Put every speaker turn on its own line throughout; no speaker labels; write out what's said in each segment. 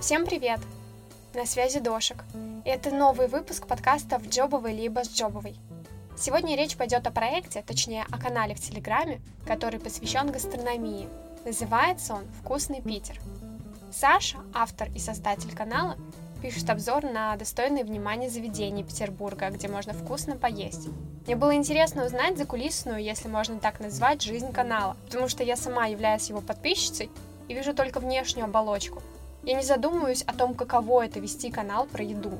Всем привет! На связи Дошек. И это новый выпуск подкаста «В Джобовой либо с Джобовой». Сегодня речь пойдет о проекте, точнее о канале в Телеграме, который посвящен гастрономии. Называется он «Вкусный Питер». Саша, автор и создатель канала, пишет обзор на достойные внимания заведения Петербурга, где можно вкусно поесть. Мне было интересно узнать закулисную, если можно так назвать, жизнь канала, потому что я сама являюсь его подписчицей и вижу только внешнюю оболочку. Я не задумываюсь о том, каково это вести канал про еду.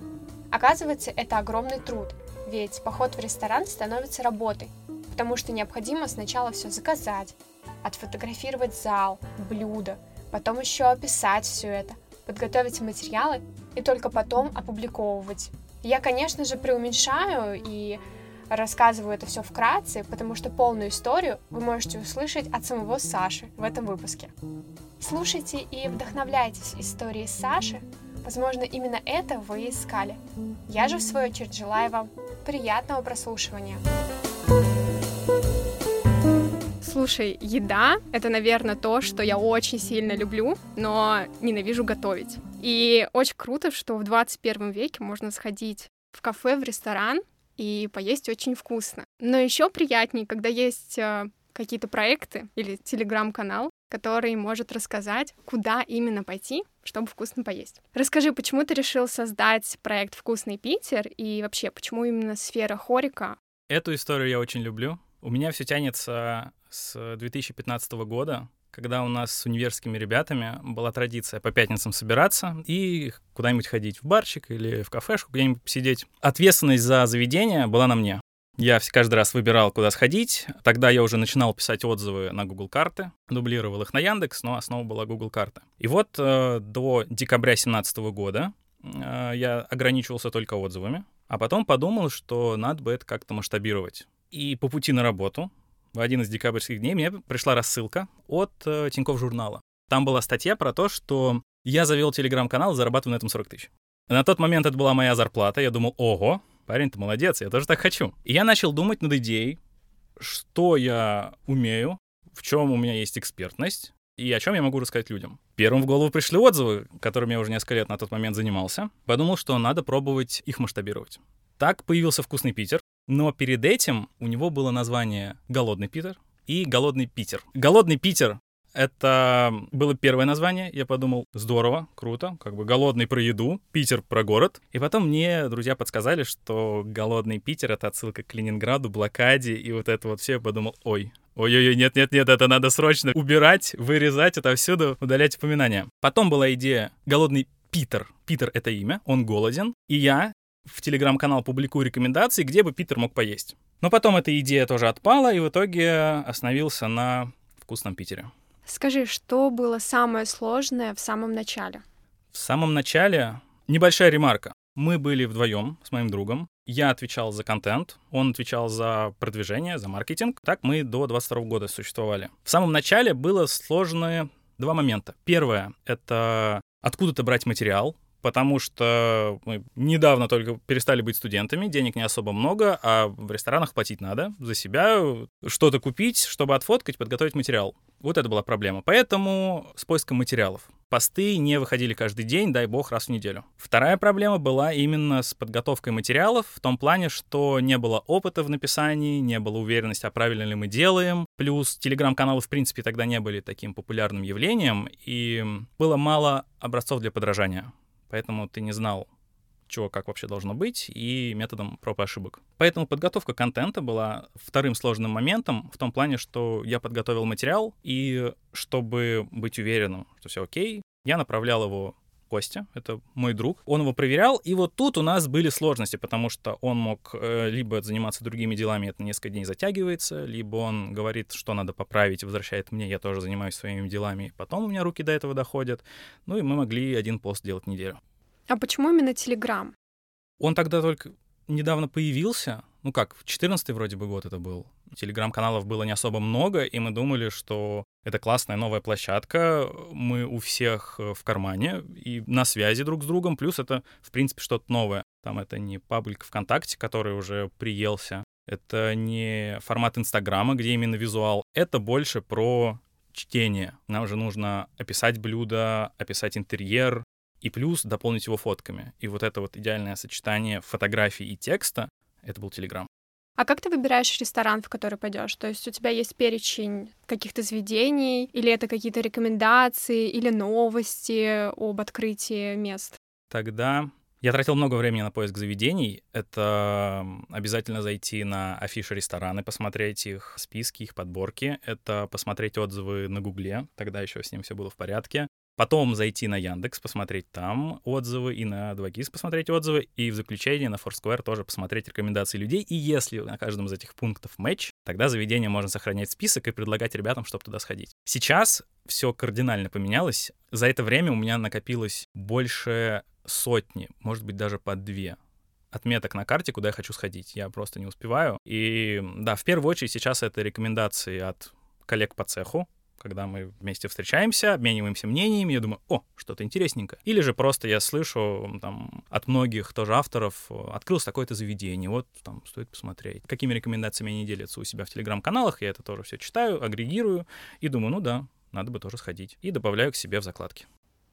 Оказывается, это огромный труд, ведь поход в ресторан становится работой, потому что необходимо сначала все заказать, отфотографировать зал, блюда, потом еще описать все это, подготовить материалы и только потом опубликовывать. Я, конечно же, преуменьшаю и рассказываю это все вкратце, потому что полную историю вы можете услышать от самого Саши в этом выпуске. Слушайте и вдохновляйтесь историей Саши. Возможно, именно это вы искали. Я же, в свою очередь, желаю вам приятного прослушивания. Слушай, еда — это, наверное, то, что я очень сильно люблю, но ненавижу готовить. И очень круто, что в 21 веке можно сходить в кафе, в ресторан и поесть очень вкусно. Но еще приятнее, когда есть э, какие-то проекты или телеграм-канал, который может рассказать, куда именно пойти, чтобы вкусно поесть. Расскажи, почему ты решил создать проект «Вкусный Питер» и вообще, почему именно сфера хорика?
Эту историю я очень люблю. У меня все тянется с 2015 года, когда у нас с универскими ребятами была традиция по пятницам собираться и куда-нибудь ходить в барчик или в кафешку, где-нибудь посидеть. Ответственность за заведение была на мне. Я каждый раз выбирал, куда сходить. Тогда я уже начинал писать отзывы на Google карты, дублировал их на Яндекс, но основа была Google карты. И вот э, до декабря 2017 года э, я ограничивался только отзывами, а потом подумал, что надо бы это как-то масштабировать. И по пути на работу в один из декабрьских дней мне пришла рассылка от э, Тинькофф журнала. Там была статья про то, что я завел телеграм-канал, зарабатываю на этом 40 тысяч. На тот момент это была моя зарплата. Я думал, ого, парень, ты молодец, я тоже так хочу. И я начал думать над идеей, что я умею, в чем у меня есть экспертность, и о чем я могу рассказать людям. Первым в голову пришли отзывы, которыми я уже несколько лет на тот момент занимался. Подумал, что надо пробовать их масштабировать. Так появился «Вкусный Питер», но перед этим у него было название «Голодный Питер» и «Голодный Питер». «Голодный Питер» Это было первое название. Я подумал, здорово, круто, как бы голодный про еду, Питер про город. И потом мне друзья подсказали, что голодный Питер — это отсылка к Ленинграду, блокаде, и вот это вот все. Я подумал, ой, Ой-ой-ой, нет-нет-нет, это надо срочно убирать, вырезать отовсюду, удалять упоминания. Потом была идея «Голодный Питер». Питер — это имя, он голоден, и я в телеграм-канал публикую рекомендации, где бы Питер мог поесть. Но потом эта идея тоже отпала, и в итоге остановился на вкусном Питере.
Скажи, что было самое сложное в самом начале?
В самом начале небольшая ремарка. Мы были вдвоем с моим другом. Я отвечал за контент, он отвечал за продвижение, за маркетинг. Так мы до 22 года существовали. В самом начале было сложные два момента. Первое — это откуда-то брать материал, потому что мы недавно только перестали быть студентами, денег не особо много, а в ресторанах платить надо за себя, что-то купить, чтобы отфоткать, подготовить материал. Вот это была проблема. Поэтому с поиском материалов. Посты не выходили каждый день, дай бог, раз в неделю. Вторая проблема была именно с подготовкой материалов, в том плане, что не было опыта в написании, не было уверенности, а правильно ли мы делаем. Плюс телеграм-каналы, в принципе, тогда не были таким популярным явлением, и было мало образцов для подражания поэтому ты не знал, чего как вообще должно быть, и методом проб и ошибок. Поэтому подготовка контента была вторым сложным моментом в том плане, что я подготовил материал, и чтобы быть уверенным, что все окей, я направлял его Костя, это мой друг. Он его проверял, и вот тут у нас были сложности, потому что он мог э, либо заниматься другими делами, это несколько дней затягивается, либо он говорит, что надо поправить, возвращает мне, я тоже занимаюсь своими делами, потом у меня руки до этого доходят. Ну и мы могли один пост делать в неделю.
А почему именно Телеграм?
Он тогда только недавно появился, ну как, в 14 вроде бы год это был. Телеграм-каналов было не особо много, и мы думали, что это классная новая площадка, мы у всех э, в кармане и на связи друг с другом, плюс это, в принципе, что-то новое. Там это не паблик ВКонтакте, который уже приелся, это не формат Инстаграма, где именно визуал, это больше про чтение. Нам же нужно описать блюдо, описать интерьер, и плюс дополнить его фотками. И вот это вот идеальное сочетание фотографий и текста — это был Телеграм.
А как ты выбираешь ресторан, в который пойдешь? То есть у тебя есть перечень каких-то заведений, или это какие-то рекомендации, или новости об открытии мест?
Тогда я тратил много времени на поиск заведений. Это обязательно зайти на афиши рестораны, посмотреть их списки, их подборки. Это посмотреть отзывы на Гугле, тогда еще с ним все было в порядке. Потом зайти на Яндекс, посмотреть там отзывы, и на 2GIS посмотреть отзывы, и в заключение на Foursquare тоже посмотреть рекомендации людей. И если на каждом из этих пунктов матч, тогда заведение можно сохранять список и предлагать ребятам, чтобы туда сходить. Сейчас все кардинально поменялось. За это время у меня накопилось больше сотни, может быть, даже по две отметок на карте, куда я хочу сходить. Я просто не успеваю. И да, в первую очередь сейчас это рекомендации от коллег по цеху, когда мы вместе встречаемся, обмениваемся мнениями, я думаю, о, что-то интересненькое. Или же просто я слышу там от многих тоже авторов, открылось такое-то заведение, вот там стоит посмотреть. Какими рекомендациями они делятся у себя в телеграм-каналах, я это тоже все читаю, агрегирую и думаю, ну да, надо бы тоже сходить. И добавляю к себе в закладки.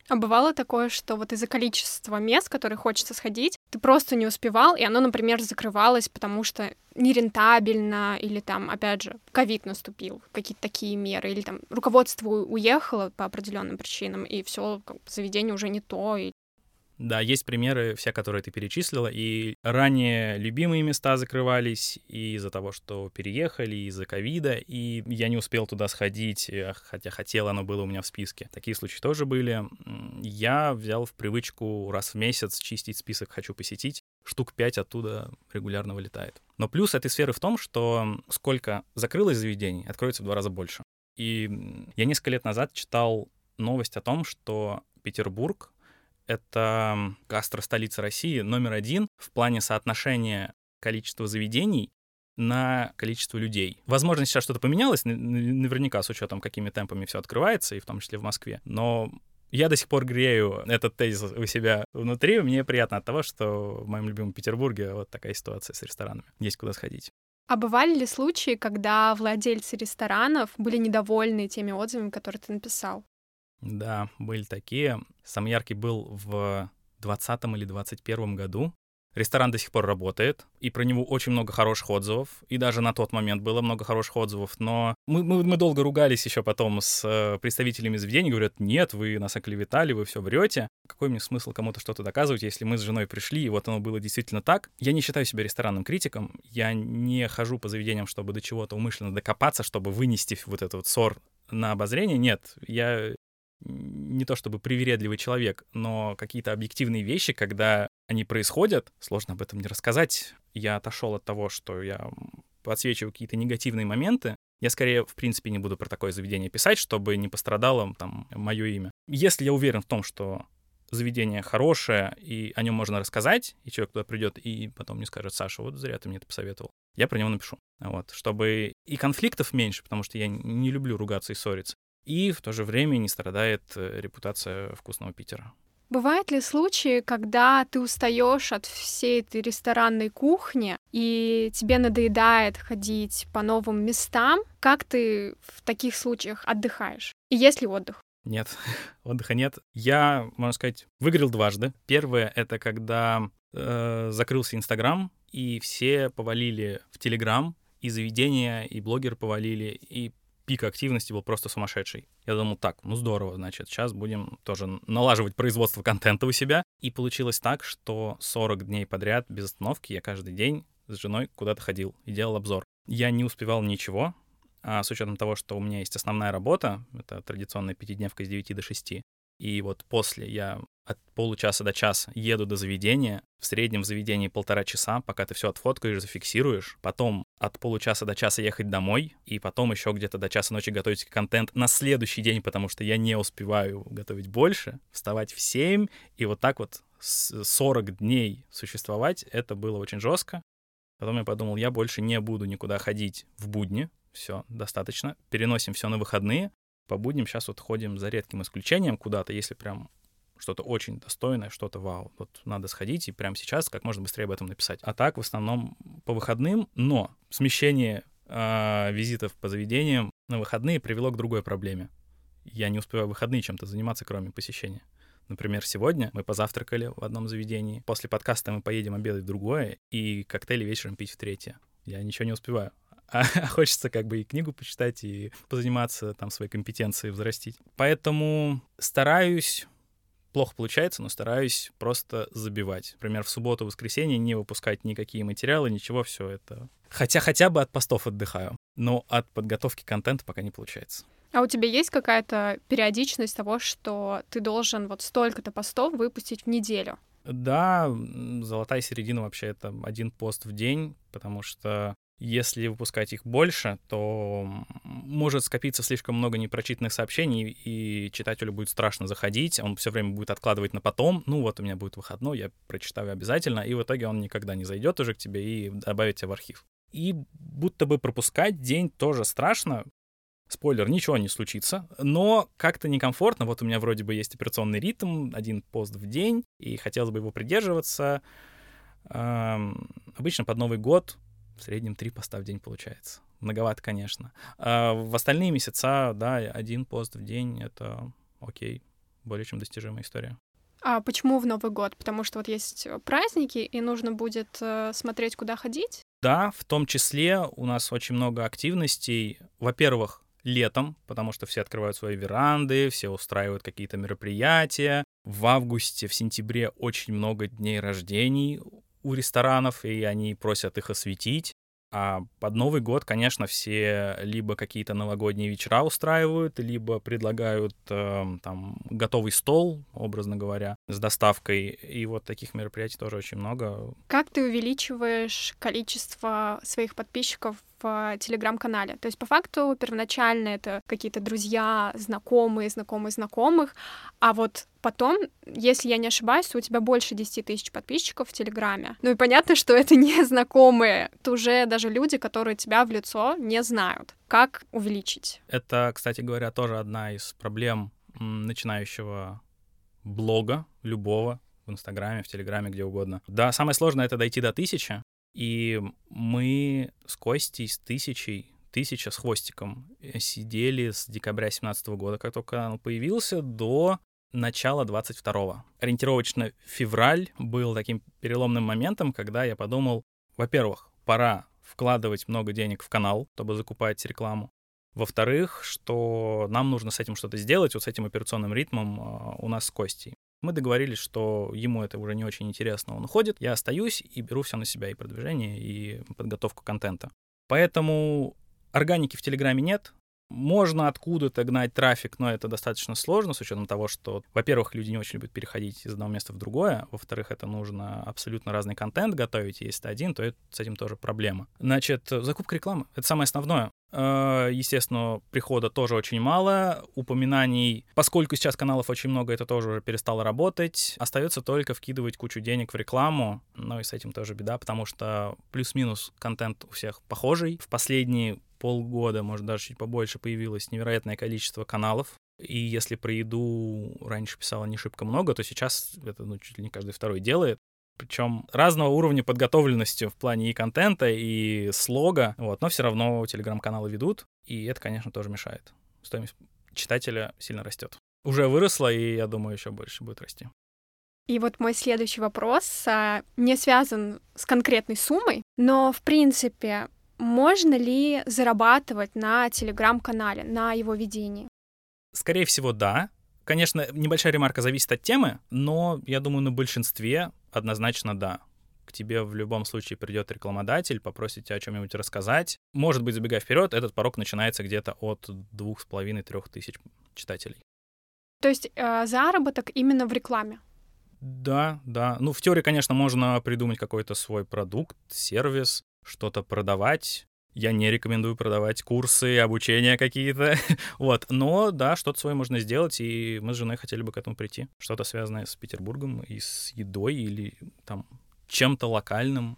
А бывало такое, что вот из-за количества мест, которые хочется сходить, ты просто не успевал, и оно, например, закрывалось, потому что нерентабельно, или там, опять же, ковид наступил, какие-то такие меры, или там руководство уехало по определенным причинам, и все, заведение уже не то, и
да, есть примеры, все, которые ты перечислила, и ранее любимые места закрывались и из-за того, что переехали, из-за ковида, и я не успел туда сходить, э, хотя хотел, оно было у меня в списке. Такие случаи тоже были. Я взял в привычку раз в месяц чистить список «хочу посетить», штук пять оттуда регулярно вылетает. Но плюс этой сферы в том, что сколько закрылось заведений, откроется в два раза больше. И я несколько лет назад читал новость о том, что Петербург это гастро-столица России номер один в плане соотношения количества заведений на количество людей. Возможно, сейчас что-то поменялось, наверняка с учетом, какими темпами все открывается, и в том числе в Москве. Но я до сих пор грею этот тезис у себя внутри. Мне приятно от того, что в моем любимом Петербурге вот такая ситуация с ресторанами. Есть куда сходить.
А бывали ли случаи, когда владельцы ресторанов были недовольны теми отзывами, которые ты написал?
Да, были такие. Самый яркий был в 20 или 21 году. Ресторан до сих пор работает, и про него очень много хороших отзывов, и даже на тот момент было много хороших отзывов, но мы, мы, мы долго ругались еще потом с э, представителями заведения, говорят, нет, вы нас оклеветали, вы все врете. Какой мне смысл кому-то что-то доказывать, если мы с женой пришли, и вот оно было действительно так? Я не считаю себя ресторанным критиком, я не хожу по заведениям, чтобы до чего-то умышленно докопаться, чтобы вынести вот этот вот ссор на обозрение. Нет, я не то чтобы привередливый человек, но какие-то объективные вещи, когда они происходят, сложно об этом не рассказать. Я отошел от того, что я подсвечиваю какие-то негативные моменты. Я скорее, в принципе, не буду про такое заведение писать, чтобы не пострадало там мое имя. Если я уверен в том, что заведение хорошее, и о нем можно рассказать, и человек туда придет и потом мне скажет, Саша, вот зря ты мне это посоветовал. Я про него напишу. Вот, чтобы и конфликтов меньше, потому что я не люблю ругаться и ссориться и в то же время не страдает э, репутация вкусного Питера.
Бывают ли случаи, когда ты устаешь от всей этой ресторанной кухни, и тебе надоедает ходить по новым местам? Как ты в таких случаях отдыхаешь? И есть ли отдых?
Нет, отдыха нет. Я, можно сказать, выиграл дважды. Первое — это когда э, закрылся Инстаграм, и все повалили в Телеграм, и заведения, и блогеры повалили, и пик активности был просто сумасшедший. Я думал, так, ну здорово, значит, сейчас будем тоже налаживать производство контента у себя. И получилось так, что 40 дней подряд без остановки я каждый день с женой куда-то ходил и делал обзор. Я не успевал ничего, а с учетом того, что у меня есть основная работа, это традиционная пятидневка с 9 до 6, и вот после я от получаса до часа еду до заведения, в среднем в заведении полтора часа, пока ты все отфоткаешь, зафиксируешь, потом от получаса до часа ехать домой, и потом еще где-то до часа ночи готовить контент на следующий день, потому что я не успеваю готовить больше, вставать в 7, и вот так вот 40 дней существовать, это было очень жестко. Потом я подумал, я больше не буду никуда ходить в будни, все, достаточно, переносим все на выходные, по будням сейчас вот ходим за редким исключением куда-то, если прям что-то очень достойное, что-то вау. Вот надо сходить и прямо сейчас как можно быстрее об этом написать. А так в основном по выходным, но смещение э, визитов по заведениям на выходные привело к другой проблеме. Я не успеваю в выходные чем-то заниматься, кроме посещения. Например, сегодня мы позавтракали в одном заведении, после подкаста мы поедем обедать в другое и коктейли вечером пить в третье. Я ничего не успеваю. А хочется как бы и книгу почитать, и позаниматься там своей компетенцией взрастить. Поэтому стараюсь плохо получается, но стараюсь просто забивать. Например, в субботу, воскресенье не выпускать никакие материалы, ничего, все это. Хотя хотя бы от постов отдыхаю, но от подготовки контента пока не получается.
А у тебя есть какая-то периодичность того, что ты должен вот столько-то постов выпустить в неделю?
Да, золотая середина вообще это один пост в день, потому что если выпускать их больше, то может скопиться слишком много непрочитанных сообщений, и читателю будет страшно заходить, он все время будет откладывать на потом. Ну вот у меня будет выходной, я прочитаю обязательно, и в итоге он никогда не зайдет уже к тебе и добавит тебя в архив. И будто бы пропускать день тоже страшно. Спойлер, ничего не случится, но как-то некомфортно. Вот у меня вроде бы есть операционный ритм, один пост в день, и хотелось бы его придерживаться. Эм, обычно под Новый год в среднем три поста в день получается. Многовато, конечно. А в остальные месяца, да, один пост в день — это окей, более чем достижимая история.
А почему в Новый год? Потому что вот есть праздники, и нужно будет э, смотреть, куда ходить?
Да, в том числе у нас очень много активностей. Во-первых, летом, потому что все открывают свои веранды, все устраивают какие-то мероприятия. В августе, в сентябре очень много дней рождений у ресторанов, и они просят их осветить. А под Новый год, конечно, все либо какие-то новогодние вечера устраивают, либо предлагают э, там готовый стол, образно говоря, с доставкой. И вот таких мероприятий тоже очень много.
Как ты увеличиваешь количество своих подписчиков в телеграм-канале. То есть, по факту, первоначально это какие-то друзья, знакомые, знакомые знакомых, а вот потом, если я не ошибаюсь, у тебя больше 10 тысяч подписчиков в Телеграме. Ну и понятно, что это не знакомые, это уже даже люди, которые тебя в лицо не знают. Как увеличить?
Это, кстати говоря, тоже одна из проблем начинающего блога любого в Инстаграме, в Телеграме, где угодно. Да, самое сложное — это дойти до тысячи, и мы с Костей, с тысячей, тысяча с хвостиком э, сидели с декабря 2017 года, как только он появился, до начала 22-го. Ориентировочно февраль был таким переломным моментом, когда я подумал, во-первых, пора вкладывать много денег в канал, чтобы закупать рекламу. Во-вторых, что нам нужно с этим что-то сделать, вот с этим операционным ритмом а, у нас с Костей. Мы договорились, что ему это уже не очень интересно, он уходит, я остаюсь и беру все на себя, и продвижение, и подготовку контента. Поэтому органики в Телеграме нет, можно откуда-то гнать трафик, но это достаточно сложно с учетом того, что, во-первых, люди не очень любят переходить из одного места в другое, во-вторых, это нужно абсолютно разный контент готовить, если это один, то это, с этим тоже проблема. Значит, закупка рекламы — это самое основное. Э, естественно, прихода тоже очень мало, упоминаний, поскольку сейчас каналов очень много, это тоже уже перестало работать. Остается только вкидывать кучу денег в рекламу, но и с этим тоже беда, потому что плюс-минус контент у всех похожий. В последние полгода, может даже чуть побольше, появилось невероятное количество каналов. И если про еду раньше писала не шибко много, то сейчас это ну, чуть ли не каждый второй делает. Причем разного уровня подготовленности в плане и контента, и слога, вот, но все равно телеграм-каналы ведут, и это, конечно, тоже мешает. Стоимость читателя сильно растет. Уже выросла, и я думаю, еще больше будет расти.
И вот мой следующий вопрос а, не связан с конкретной суммой, но, в принципе, можно ли зарабатывать на телеграм-канале, на его ведении?
Скорее всего, да. Конечно, небольшая ремарка зависит от темы, но я думаю, на большинстве однозначно да. К тебе в любом случае придет рекламодатель, попросит тебя о чем-нибудь рассказать. Может быть, забегая вперед, этот порог начинается где-то от двух с половиной-трех тысяч читателей.
То есть э, заработок именно в рекламе?
Да, да. Ну, в теории, конечно, можно придумать какой-то свой продукт, сервис, что-то продавать. Я не рекомендую продавать курсы, обучения какие-то. вот. Но да, что-то свое можно сделать, и мы с женой хотели бы к этому прийти. Что-то связанное с Петербургом и с едой или там чем-то локальным.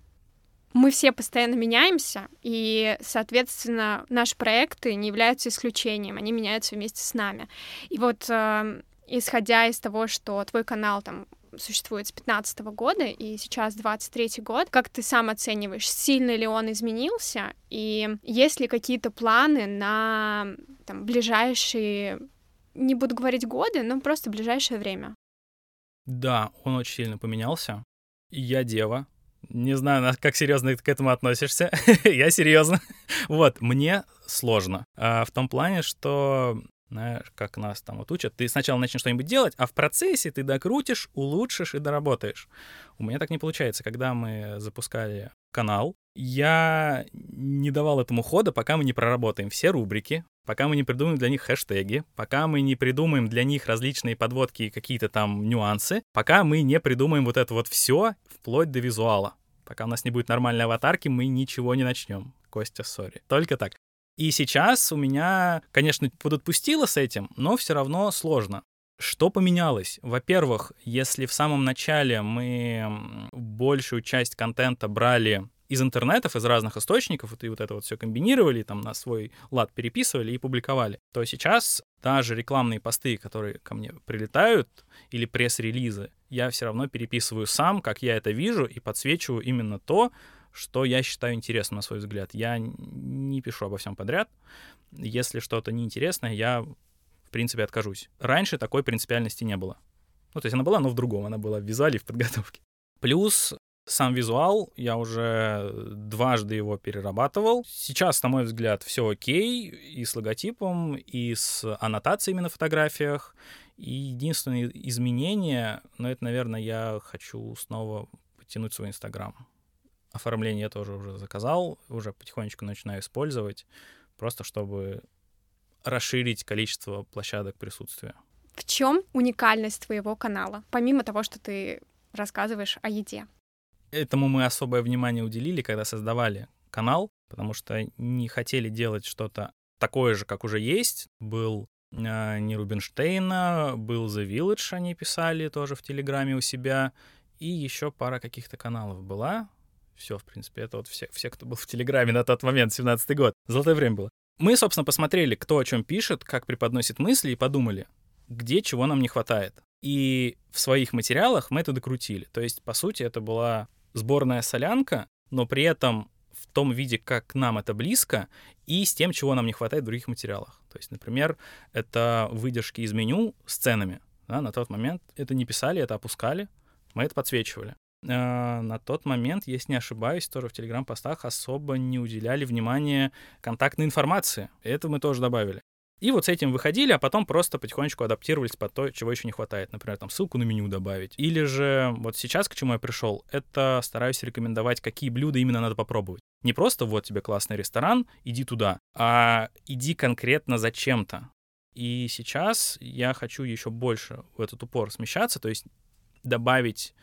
Мы все постоянно меняемся, и, соответственно, наши проекты не являются исключением, они меняются вместе с нами. И вот э, исходя из того, что твой канал там существует с 15 года, и сейчас 23 год. Как ты сам оцениваешь, сильно ли он изменился, и есть ли какие-то планы на там, ближайшие, не буду говорить годы, но просто ближайшее время?
Да, он очень сильно поменялся. Я дева. Не знаю, как серьезно ты к этому относишься. Я серьезно. вот, мне сложно. А, в том плане, что знаешь, как нас там вот учат, ты сначала начнешь что-нибудь делать, а в процессе ты докрутишь, улучшишь и доработаешь. У меня так не получается. Когда мы запускали канал, я не давал этому хода, пока мы не проработаем все рубрики, пока мы не придумаем для них хэштеги, пока мы не придумаем для них различные подводки и какие-то там нюансы, пока мы не придумаем вот это вот все вплоть до визуала. Пока у нас не будет нормальной аватарки, мы ничего не начнем. Костя, сори. Только так. И сейчас у меня, конечно, подотпустило с этим, но все равно сложно. Что поменялось? Во-первых, если в самом начале мы большую часть контента брали из интернетов, из разных источников, и вот это вот все комбинировали, там на свой лад переписывали и публиковали, то сейчас даже рекламные посты, которые ко мне прилетают, или пресс-релизы, я все равно переписываю сам, как я это вижу, и подсвечиваю именно то, что я считаю интересным, на свой взгляд. Я не пишу обо всем подряд. Если что-то неинтересное, я, в принципе, откажусь. Раньше такой принципиальности не было. Ну, то есть она была, но в другом. Она была в визуале и в подготовке. Плюс сам визуал, я уже дважды его перерабатывал. Сейчас, на мой взгляд, все окей и с логотипом, и с аннотациями на фотографиях. И единственное изменение, но это, наверное, я хочу снова подтянуть свой Инстаграм оформление я тоже уже заказал, уже потихонечку начинаю использовать, просто чтобы расширить количество площадок присутствия.
В чем уникальность твоего канала, помимо того, что ты рассказываешь о еде?
Этому мы особое внимание уделили, когда создавали канал, потому что не хотели делать что-то такое же, как уже есть. Был э, не Рубинштейна, был The Village, они писали тоже в Телеграме у себя, и еще пара каких-то каналов была. Все, в принципе, это вот все, все, кто был в Телеграме на тот момент, 17-й год. Золотое время было. Мы, собственно, посмотрели, кто о чем пишет, как преподносит мысли, и подумали, где чего нам не хватает. И в своих материалах мы это докрутили. То есть, по сути, это была сборная солянка, но при этом в том виде, как нам это близко, и с тем, чего нам не хватает в других материалах. То есть, например, это выдержки из меню с ценами. Да, на тот момент это не писали, это опускали, мы это подсвечивали. А, на тот момент, если не ошибаюсь, тоже в телеграм-постах особо не уделяли внимания контактной информации. Это мы тоже добавили. И вот с этим выходили, а потом просто потихонечку адаптировались под то, чего еще не хватает. Например, там ссылку на меню добавить. Или же вот сейчас, к чему я пришел, это стараюсь рекомендовать, какие блюда именно надо попробовать. Не просто вот тебе классный ресторан, иди туда, а иди конкретно за чем-то. И сейчас я хочу еще больше в этот упор смещаться, то есть добавить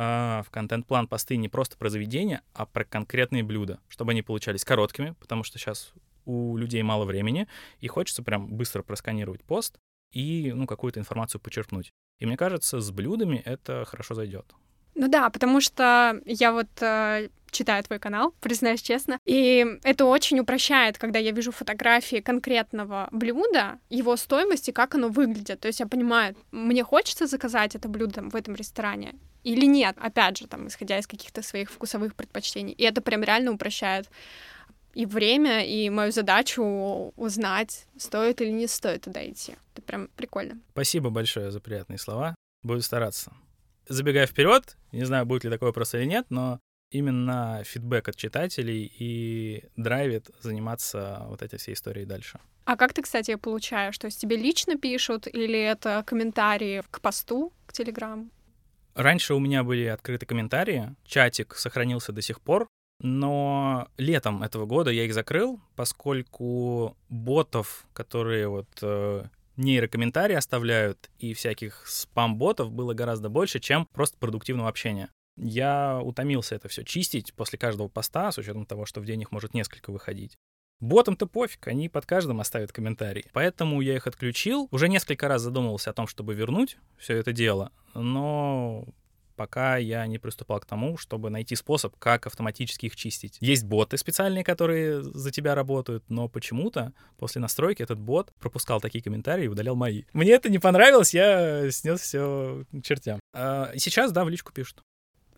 а, в контент-план посты не просто про заведения, а про конкретные блюда, чтобы они получались короткими, потому что сейчас у людей мало времени, и хочется прям быстро просканировать пост и ну, какую-то информацию почерпнуть. И мне кажется, с блюдами это хорошо зайдет.
Ну да, потому что я вот э, читаю твой канал, признаюсь честно, и это очень упрощает, когда я вижу фотографии конкретного блюда, его стоимости, как оно выглядит. То есть я понимаю, мне хочется заказать это блюдо в этом ресторане, или нет, опять же, там, исходя из каких-то своих вкусовых предпочтений. И это прям реально упрощает и время, и мою задачу узнать, стоит или не стоит туда идти. Это прям прикольно.
Спасибо большое за приятные слова. Буду стараться. Забегая вперед, не знаю, будет ли такое просто или нет, но именно фидбэк от читателей и драйвит заниматься вот этой всей историей дальше.
А как ты, кстати, получаешь? То есть тебе лично пишут или это комментарии к посту, к Телеграм?
Раньше у меня были открыты комментарии, чатик сохранился до сих пор, но летом этого года я их закрыл, поскольку ботов, которые вот э, нейрокомментарии оставляют, и всяких спам-ботов было гораздо больше, чем просто продуктивного общения. Я утомился это все чистить после каждого поста, с учетом того, что в день их может несколько выходить. Ботам-то пофиг, они под каждым оставят комментарий. Поэтому я их отключил. Уже несколько раз задумывался о том, чтобы вернуть все это дело, но пока я не приступал к тому, чтобы найти способ, как автоматически их чистить. Есть боты специальные, которые за тебя работают, но почему-то после настройки этот бот пропускал такие комментарии и удалял мои. Мне это не понравилось, я снес все к чертям. А сейчас, да, в личку пишут.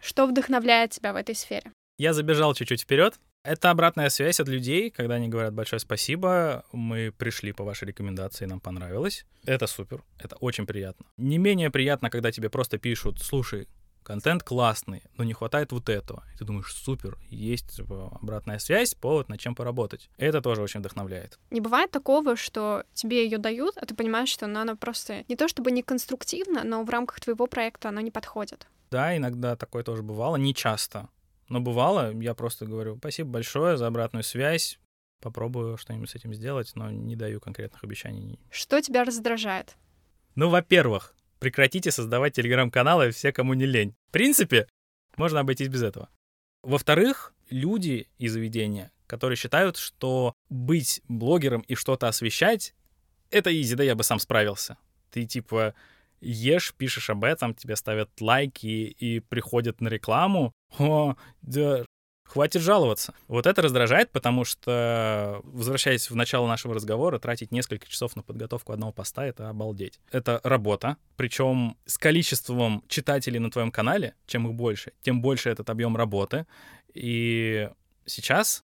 Что вдохновляет тебя в этой сфере?
Я забежал чуть-чуть вперед, Это обратная связь от людей, когда они говорят большое спасибо, мы пришли по вашей рекомендации, нам понравилось. Это супер, это очень приятно. Не менее приятно, когда тебе просто пишут, слушай, контент классный, но не хватает вот этого. И ты думаешь, супер, есть типа, обратная связь, повод над чем поработать. Это тоже очень вдохновляет.
Не бывает такого, что тебе ее дают, а ты понимаешь, что она, она просто не то чтобы не конструктивна, но в рамках твоего проекта она не подходит.
Да, иногда такое тоже бывало, не часто. Но бывало, я просто говорю, спасибо большое за обратную связь, попробую что-нибудь с этим сделать, но не даю конкретных обещаний.
Что тебя раздражает?
Ну, во-первых, прекратите создавать телеграм-каналы все, кому не лень. В принципе, можно обойтись без этого. Во-вторых, люди из заведения, которые считают, что быть блогером и что-то освещать — это изи, да я бы сам справился. Ты типа ешь, пишешь об этом, тебе ставят лайки и приходят на рекламу. О, да, хватит жаловаться. Вот это раздражает, потому что, возвращаясь в начало нашего разговора, тратить несколько часов на подготовку одного поста — это обалдеть. Это работа, причем с количеством читателей на твоем канале, чем их больше, тем больше этот объем работы. И сейчас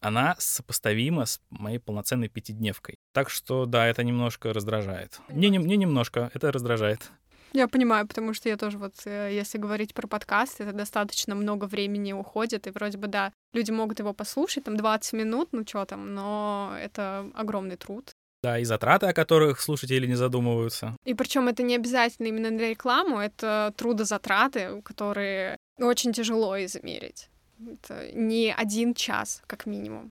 она сопоставима с моей полноценной пятидневкой. Так что, да, это немножко раздражает. Не, не, не немножко, это раздражает.
Я понимаю, потому что я тоже вот, э, если говорить про подкаст, это достаточно много времени уходит, и вроде бы, да, люди могут его послушать, там 20 минут, ну что там, но это огромный труд.
Да, и затраты, о которых слушатели не задумываются.
И причем это не обязательно именно для рекламы, это трудозатраты, которые очень тяжело измерить. Это не один час, как минимум.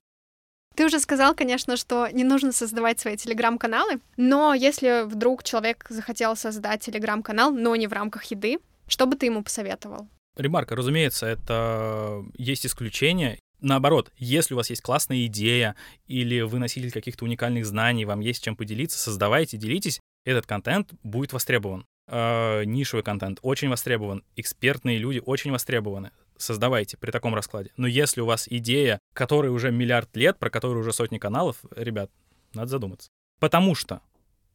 Ты уже сказал, конечно, что не нужно создавать свои телеграм-каналы, но если вдруг человек захотел создать телеграм-канал, но не в рамках еды, что бы ты ему посоветовал?
Ремарка, разумеется, это есть исключения. Наоборот, если у вас есть классная идея или вы носитель каких-то уникальных знаний, вам есть чем поделиться, создавайте, делитесь, этот контент будет востребован. Э, нишевый контент очень востребован, экспертные люди очень востребованы создавайте при таком раскладе. Но если у вас идея, которой уже миллиард лет, про которую уже сотни каналов, ребят, надо задуматься. Потому что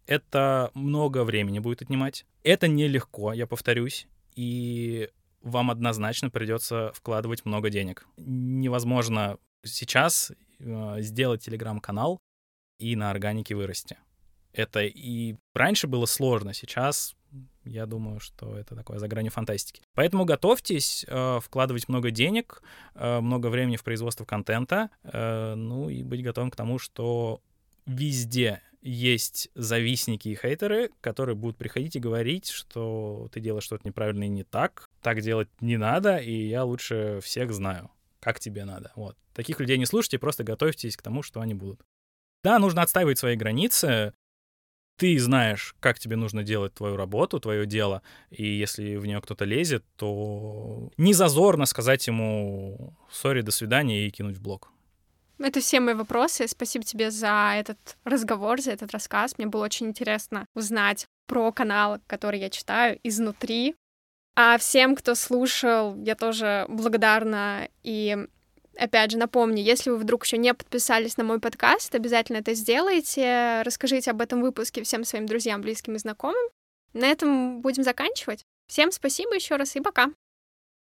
это много времени будет отнимать. Это нелегко, я повторюсь. И вам однозначно придется вкладывать много денег. Невозможно сейчас э, сделать телеграм-канал и на органике вырасти. Это и раньше было сложно, сейчас я думаю, что это такое за гранью фантастики. Поэтому готовьтесь э, вкладывать много денег, э, много времени в производство контента, э, ну и быть готовым к тому, что везде есть завистники и хейтеры, которые будут приходить и говорить, что ты делаешь что-то неправильно и не так, так делать не надо, и я лучше всех знаю, как тебе надо. Вот. Таких людей не слушайте, просто готовьтесь к тому, что они будут. Да, нужно отстаивать свои границы, ты знаешь, как тебе нужно делать твою работу, твое дело, и если в нее кто-то лезет, то не зазорно сказать ему «сори, до свидания» и кинуть в блог.
Это все мои вопросы. Спасибо тебе за этот разговор, за этот рассказ. Мне было очень интересно узнать про канал, который я читаю изнутри. А всем, кто слушал, я тоже благодарна и Опять же, напомню, если вы вдруг еще не подписались на мой подкаст, обязательно это сделайте. Расскажите об этом выпуске всем своим друзьям, близким и знакомым. На этом будем заканчивать. Всем спасибо еще раз и пока.